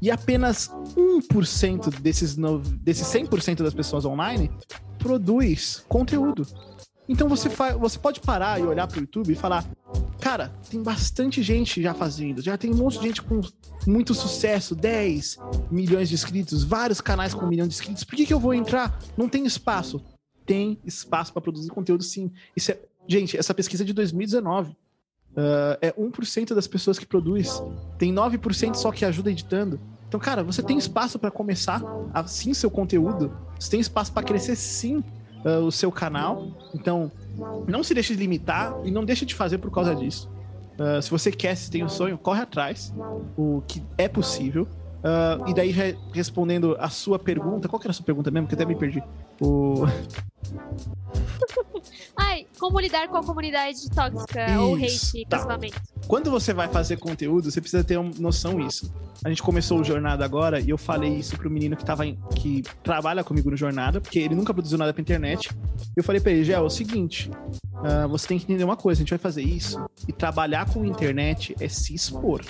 E apenas 1% desses, no, desses 100% das pessoas online produz conteúdo. Então você, você pode parar e olhar para o YouTube e falar: cara, tem bastante gente já fazendo, já tem um monte de gente com muito sucesso 10 milhões de inscritos, vários canais com um milhão de inscritos. Por que, que eu vou entrar? Não tem espaço. Tem espaço para produzir conteúdo, sim. Isso é, gente, essa pesquisa é de 2019. Uh, é 1% das pessoas que produz. Tem 9% só que ajuda editando. Então, cara, você tem espaço para começar assim seu conteúdo. Você tem espaço para crescer sim uh, o seu canal. Então, não se deixe limitar e não deixe de fazer por causa disso. Uh, se você quer, se tem um sonho, corre atrás. O que é possível. Uh, e daí, respondendo a sua pergunta, qual que era a sua pergunta mesmo? Que eu até me perdi. O... (laughs) Ai, como lidar com a comunidade tóxica Isso, ou hate, tá. cancelamento? Quando você vai fazer conteúdo, você precisa ter uma noção disso. A gente começou o Jornada agora e eu falei isso pro menino que, tava em, que trabalha comigo no Jornada, porque ele nunca produziu nada pra internet. Eu falei pra ele, Gel, é o seguinte, uh, você tem que entender uma coisa, a gente vai fazer isso e trabalhar com internet é se expor.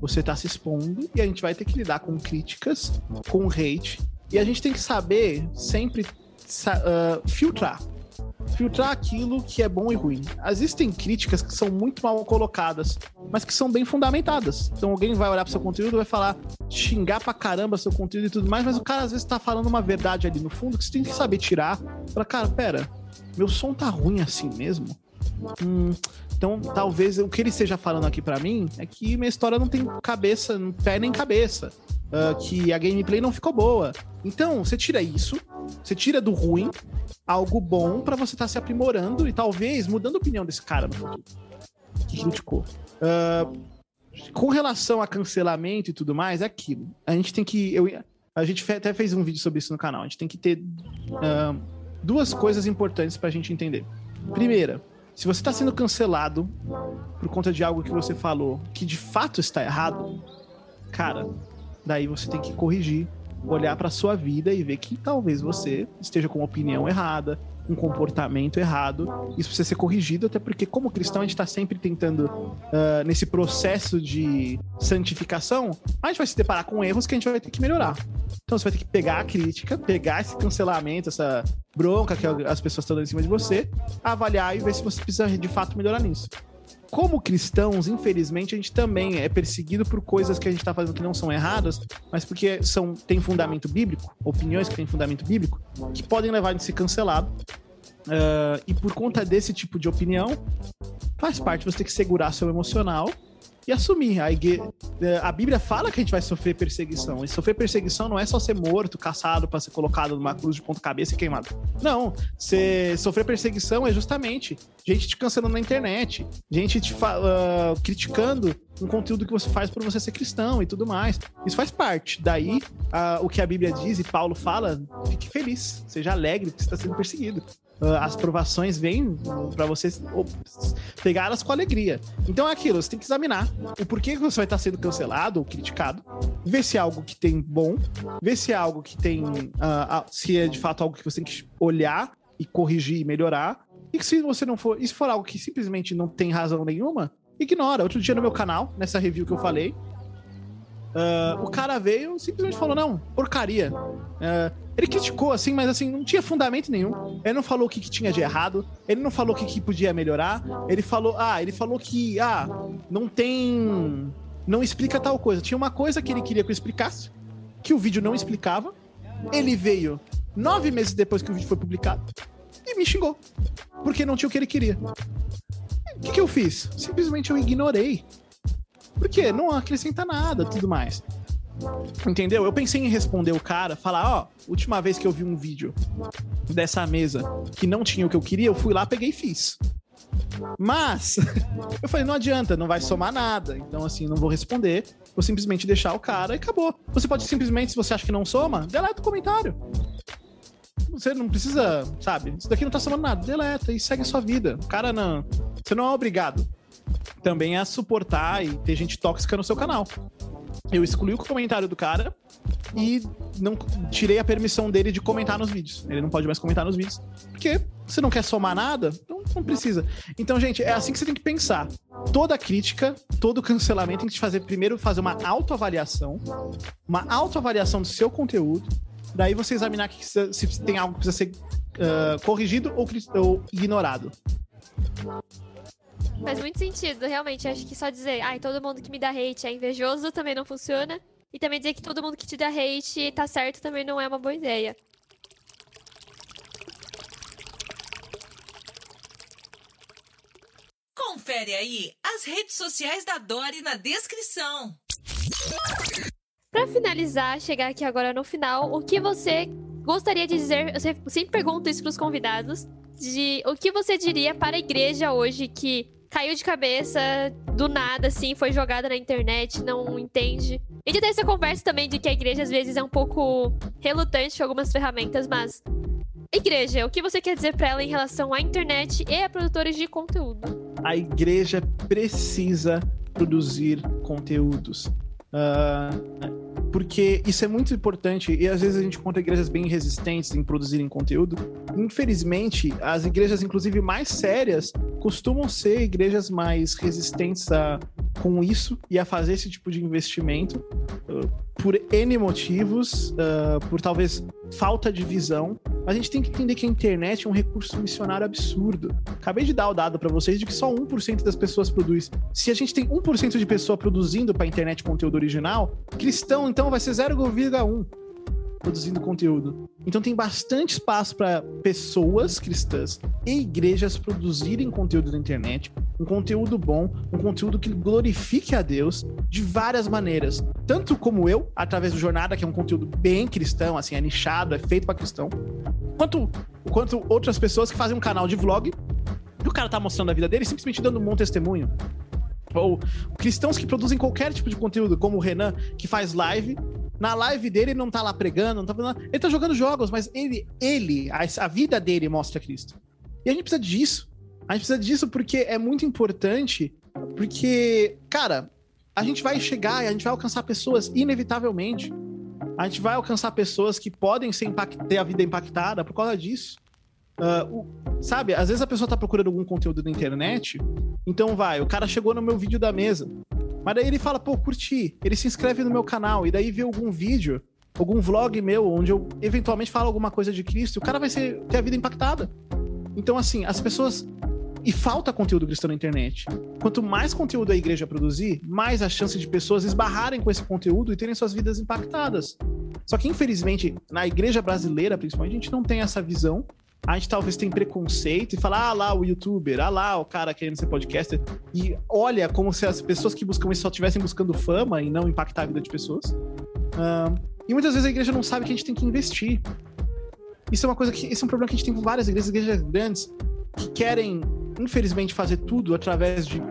Você tá se expondo e a gente vai ter que lidar com críticas, com hate, e a gente tem que saber sempre uh, filtrar filtrar aquilo que é bom e ruim. Existem críticas que são muito mal colocadas, mas que são bem fundamentadas. Então alguém vai olhar pro seu conteúdo e vai falar, xingar pra caramba seu conteúdo e tudo mais, mas o cara às vezes tá falando uma verdade ali no fundo que você tem que saber tirar. Pra, cara, pera, meu som tá ruim assim mesmo? Hum, então, talvez o que ele esteja falando aqui para mim é que minha história não tem cabeça, pé nem cabeça. Uh, que a gameplay não ficou boa. Então, você tira isso, você tira do ruim algo bom para você estar tá se aprimorando e talvez mudando a opinião desse cara no futuro. Que criticou. Uh, com relação a cancelamento e tudo mais, é aquilo. A gente tem que. Eu, a gente até fez um vídeo sobre isso no canal. A gente tem que ter uh, duas coisas importantes para a gente entender. Primeira, se você está sendo cancelado por conta de algo que você falou que de fato está errado, cara, daí você tem que corrigir olhar para sua vida e ver que talvez você esteja com uma opinião errada, um comportamento errado. Isso precisa ser corrigido, até porque, como cristão, a gente está sempre tentando, uh, nesse processo de santificação, a gente vai se deparar com erros que a gente vai ter que melhorar. Então você vai ter que pegar a crítica, pegar esse cancelamento, essa bronca que as pessoas estão dando em cima de você, avaliar e ver se você precisa de fato melhorar nisso como cristãos, infelizmente, a gente também é perseguido por coisas que a gente está fazendo que não são erradas, mas porque são tem fundamento bíblico, opiniões que têm fundamento bíblico, que podem levar a ser cancelado. Uh, e por conta desse tipo de opinião, faz parte você ter que segurar seu emocional e assumir. A, é, a Bíblia fala que a gente vai sofrer perseguição. E sofrer perseguição não é só ser morto, caçado para ser colocado numa cruz de ponta-cabeça e queimado. Não. Ser, sofrer perseguição é justamente gente te cancelando na internet, gente te uh, criticando um conteúdo que você faz por você ser cristão e tudo mais. Isso faz parte. Daí, uh, o que a Bíblia diz e Paulo fala, fique feliz, seja alegre porque você está sendo perseguido. Uh, as provações vêm para você pegá-las com alegria. Então é aquilo, você tem que examinar o porquê que você vai estar sendo cancelado ou criticado, ver se é algo que tem bom, ver se é algo que tem. Uh, se é de fato algo que você tem que olhar e corrigir e melhorar. E se você não for. E se for algo que simplesmente não tem razão nenhuma, ignora. Outro dia no meu canal, nessa review que eu falei, Uh, o cara veio simplesmente falou, não, porcaria. Uh, ele criticou, assim, mas assim, não tinha fundamento nenhum. Ele não falou o que, que tinha de errado, ele não falou o que, que podia melhorar. Ele falou, ah, ele falou que, ah, não tem. Não explica tal coisa. Tinha uma coisa que ele queria que eu explicasse, que o vídeo não explicava. Ele veio nove meses depois que o vídeo foi publicado e me xingou. Porque não tinha o que ele queria. O que, que eu fiz? Simplesmente eu ignorei. Porque não acrescenta nada, tudo mais. Entendeu? Eu pensei em responder o cara, falar, ó, última vez que eu vi um vídeo dessa mesa que não tinha o que eu queria, eu fui lá, peguei e fiz. Mas (laughs) eu falei, não adianta, não vai somar nada. Então, assim, não vou responder. Vou simplesmente deixar o cara e acabou. Você pode simplesmente, se você acha que não soma, deleta o comentário. Você não precisa, sabe? Isso daqui não tá somando nada. Deleta e segue a sua vida. O cara não. Você não é obrigado também a suportar e ter gente tóxica no seu canal. Eu excluí o comentário do cara e não tirei a permissão dele de comentar nos vídeos. Ele não pode mais comentar nos vídeos. Porque você não quer somar nada, então não precisa. Então, gente, é assim que você tem que pensar. Toda crítica, todo cancelamento tem que te fazer primeiro fazer uma autoavaliação, uma autoavaliação do seu conteúdo. Daí você examinar que se tem algo que precisa ser uh, corrigido ou, ou ignorado. Faz muito sentido, realmente. Acho que só dizer, ai, todo mundo que me dá hate é invejoso também não funciona. E também dizer que todo mundo que te dá hate tá certo também não é uma boa ideia. Confere aí as redes sociais da Dori na descrição. Para finalizar, chegar aqui agora no final, o que você gostaria de dizer? Eu sempre pergunto isso para os convidados, de o que você diria para a igreja hoje que caiu de cabeça do nada, assim, foi jogada na internet, não entende. A gente tem essa conversa também de que a igreja às vezes é um pouco relutante com algumas ferramentas, mas. Igreja, o que você quer dizer para ela em relação à internet e a produtores de conteúdo? A igreja precisa produzir conteúdos. Uh, porque isso é muito importante e às vezes a gente encontra igrejas bem resistentes em produzirem conteúdo. Infelizmente, as igrejas, inclusive mais sérias, costumam ser igrejas mais resistentes a, com isso e a fazer esse tipo de investimento uh, por N motivos, uh, por talvez falta de visão. Mas a gente tem que entender que a internet é um recurso missionário absurdo. Acabei de dar o dado para vocês de que só 1% das pessoas produz. Se a gente tem 1% de pessoa produzindo para a internet conteúdo original, cristão então vai ser 0,1 produzindo conteúdo. Então tem bastante espaço para pessoas cristãs e igrejas produzirem conteúdo na internet, um conteúdo bom, um conteúdo que glorifique a Deus de várias maneiras. Tanto como eu, através do Jornada, que é um conteúdo bem cristão, assim, é nichado, é feito para cristão, quanto, quanto outras pessoas que fazem um canal de vlog e o cara tá mostrando a vida dele simplesmente dando um bom testemunho. Ou cristãos que produzem qualquer tipo de conteúdo, como o Renan, que faz live na live dele ele não tá lá pregando, não tá nada. Ele tá jogando jogos, mas ele, ele, a, a vida dele mostra Cristo. E a gente precisa disso. A gente precisa disso porque é muito importante, porque, cara, a gente vai chegar e a gente vai alcançar pessoas inevitavelmente. A gente vai alcançar pessoas que podem ser ter a vida impactada por causa disso. Uh, o... sabe, às vezes a pessoa tá procurando algum conteúdo na internet, então vai, o cara chegou no meu vídeo da mesa, mas daí ele fala, pô, curti, ele se inscreve no meu canal, e daí vê algum vídeo, algum vlog meu, onde eu eventualmente falo alguma coisa de Cristo, o cara vai ser, ter a vida impactada. Então, assim, as pessoas e falta conteúdo cristão na internet. Quanto mais conteúdo a igreja produzir, mais a chance de pessoas esbarrarem com esse conteúdo e terem suas vidas impactadas. Só que, infelizmente, na igreja brasileira, principalmente, a gente não tem essa visão. A gente talvez tem preconceito e fala, ah lá o youtuber, ah lá o cara querendo ser podcaster. E olha como se as pessoas que buscam isso só estivessem buscando fama e não impactar a vida de pessoas. Uh, e muitas vezes a igreja não sabe que a gente tem que investir. Isso é uma coisa que. Esse é um problema que a gente tem com várias igrejas, igrejas grandes, que querem infelizmente, fazer tudo através de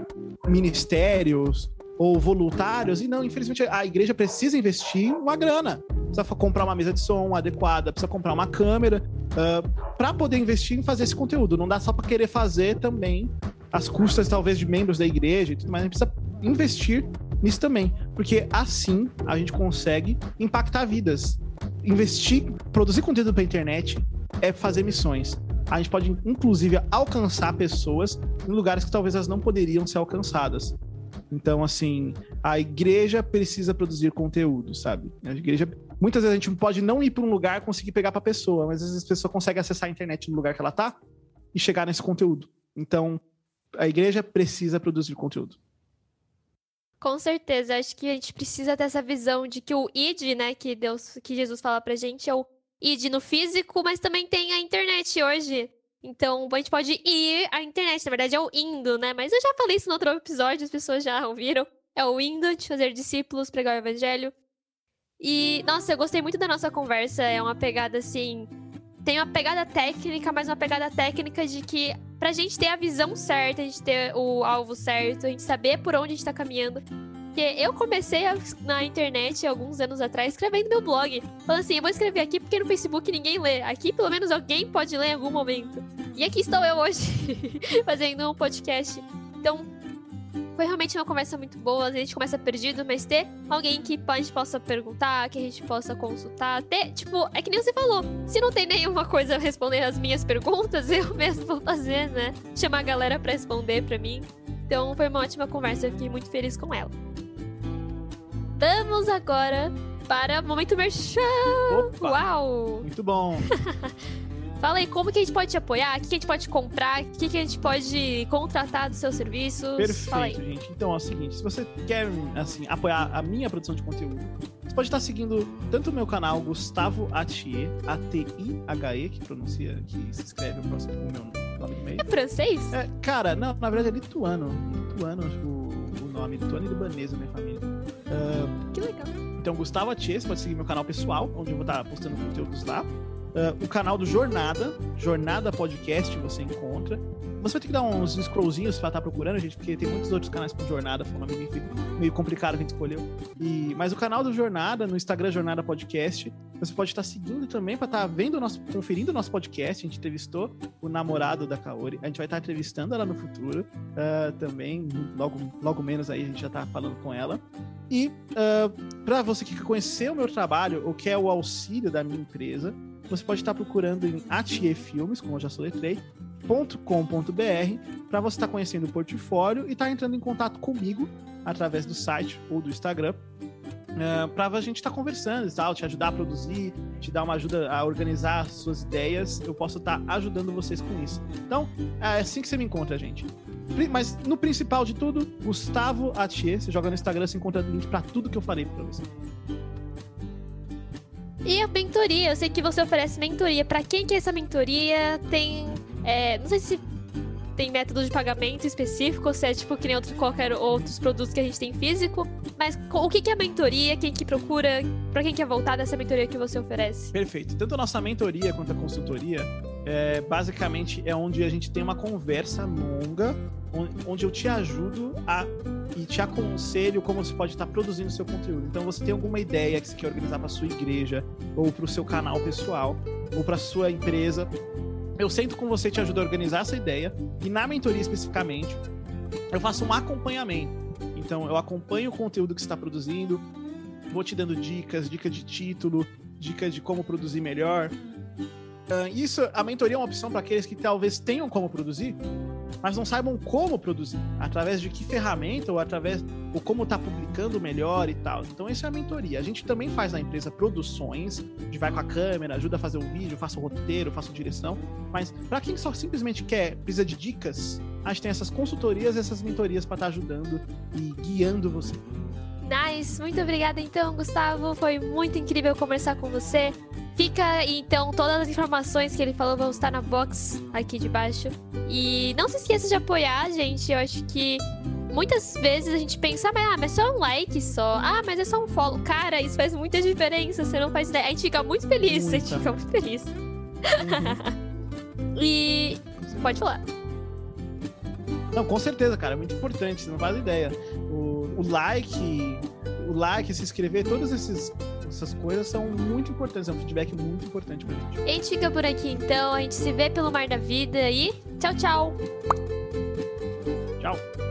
ministérios ou voluntários. E não, infelizmente, a igreja precisa investir uma grana. Precisa comprar uma mesa de som adequada, precisa comprar uma câmera uh, ah, para poder investir em fazer esse conteúdo. Não dá só para querer fazer também as custas, talvez, de membros da igreja e tudo mais. A gente precisa investir nisso também, porque assim a gente consegue impactar vidas. Investir, produzir conteúdo para internet é fazer missões a gente pode, inclusive, alcançar pessoas em lugares que talvez elas não poderiam ser alcançadas. Então, assim, a igreja precisa produzir conteúdo, sabe? A igreja. Muitas vezes a gente pode não ir para um lugar conseguir pegar para a pessoa, mas às vezes a pessoa consegue acessar a internet no lugar que ela tá e chegar nesse conteúdo. Então, a igreja precisa produzir conteúdo. Com certeza, acho que a gente precisa ter essa visão de que o id, né, que Deus, que Jesus fala pra gente é o id no físico, mas também tem a internet hoje. Então, a gente pode ir à internet, na verdade é o indo, né? Mas eu já falei isso no outro episódio, as pessoas já ouviram. É o indo, de fazer discípulos, pregar o evangelho. E, nossa, eu gostei muito da nossa conversa. É uma pegada assim. Tem uma pegada técnica, mas uma pegada técnica de que pra gente ter a visão certa, a gente ter o alvo certo, a gente saber por onde a gente tá caminhando, porque eu comecei na internet alguns anos atrás escrevendo meu blog. Falando assim, eu vou escrever aqui porque no Facebook ninguém lê. Aqui pelo menos alguém pode ler em algum momento. E aqui estou eu hoje, (laughs) fazendo um podcast. Então, foi realmente uma conversa muito boa. A gente começa perdido, mas ter alguém que a gente possa perguntar, que a gente possa consultar. Ter, tipo, é que nem você falou. Se não tem nenhuma coisa a responder as minhas perguntas, (laughs) eu mesmo vou fazer, né? Chamar a galera pra responder pra mim. Então foi uma ótima conversa, eu fiquei muito feliz com ela. Vamos agora para o Momento Merchan! Opa, Uau! Muito bom! (laughs) Fala aí, como que a gente pode te apoiar? O que, a gente pode comprar? O que, que a gente pode contratar dos seus serviços? Perfeito, gente. Então é o seguinte, se você quer, assim, apoiar a minha produção de conteúdo, você pode estar seguindo tanto o meu canal Gustavo Atier, A-T-I-H-E, que pronuncia, que se escreve o próximo o meu nome do meio. É francês? É, cara, não, na verdade é lituano. Lituano, o, o nome, lituano e libanês da minha família. Uh, que legal. Então, Gustavo Atier, você pode seguir meu canal pessoal, onde eu vou estar postando conteúdos lá. Uh, o canal do Jornada, Jornada Podcast, você encontra. Você vai ter que dar uns scrollzinhos pra estar tá procurando, gente, porque tem muitos outros canais com Jornada, foi um nome meio, complicado que a gente escolheu. E, mas o canal do Jornada, no Instagram Jornada Podcast, você pode estar tá seguindo também para estar tá vendo o nosso, conferindo o nosso podcast. A gente entrevistou o namorado da Kaori. A gente vai estar entrevistando ela no futuro uh, também. Logo, logo menos aí a gente já tá falando com ela. E uh, ah, para você que quer conhecer o meu trabalho ou quer o auxílio da minha empresa, você pode estar procurando em Atie Filmes, como eu já soletrei, .com.br para você estar conhecendo o portfólio e estar entrando em contato comigo através do site ou do Instagram uh, para a gente estar conversando e tal, te ajudar a produzir, te dar uma ajuda a organizar suas ideias. Eu posso estar ajudando vocês com isso. Então, é assim que você me encontra, gente. Mas no principal de tudo, Gustavo Atier, você joga no Instagram, você encontra link para tudo que eu falei para você. E a mentoria, eu sei que você oferece mentoria. Para quem que é essa mentoria? Tem. É, não sei se tem método de pagamento específico, ou se é tipo que nem outro, qualquer outros produtos que a gente tem físico. Mas o que, que é mentoria? Quem que procura? Para quem que é voltada essa mentoria que você oferece? Perfeito. Tanto a nossa mentoria quanto a consultoria, é, basicamente é onde a gente tem uma conversa longa, onde eu te ajudo a e te aconselho como você pode estar produzindo seu conteúdo. Então, você tem alguma ideia que você quer organizar para sua igreja, ou para o seu canal pessoal, ou para sua empresa. Eu sento com você, te ajudo a organizar essa ideia, e na mentoria especificamente, eu faço um acompanhamento. Então, eu acompanho o conteúdo que você está produzindo, vou te dando dicas, dicas de título, dicas de como produzir melhor. Isso, a mentoria é uma opção para aqueles que talvez tenham como produzir, mas não saibam como produzir, através de que ferramenta ou através ou como tá publicando melhor e tal. Então essa é a mentoria. A gente também faz na empresa produções, a gente vai com a câmera, ajuda a fazer o vídeo, faça o roteiro, faça a direção, mas para quem só simplesmente quer, precisa de dicas, a gente tem essas consultorias, essas mentorias para estar tá ajudando e guiando você. Nice, muito obrigada então, Gustavo. Foi muito incrível conversar com você. Fica então todas as informações que ele falou vão estar na box aqui de baixo. E não se esqueça de apoiar, gente. Eu acho que muitas vezes a gente pensa, ah, mas é só um like só. Ah, mas é só um follow. Cara, isso faz muita diferença. Você não faz ideia. A gente fica muito feliz. Muita. A gente fica muito feliz. Uhum. (laughs) e. Pode falar. Não, com certeza, cara. É muito importante. Você não faz ideia. O, o like, o like, se inscrever, todas esses, essas coisas são muito importantes, é um feedback muito importante pra gente. A gente fica por aqui então, a gente se vê pelo Mar da Vida e tchau, tchau! Tchau!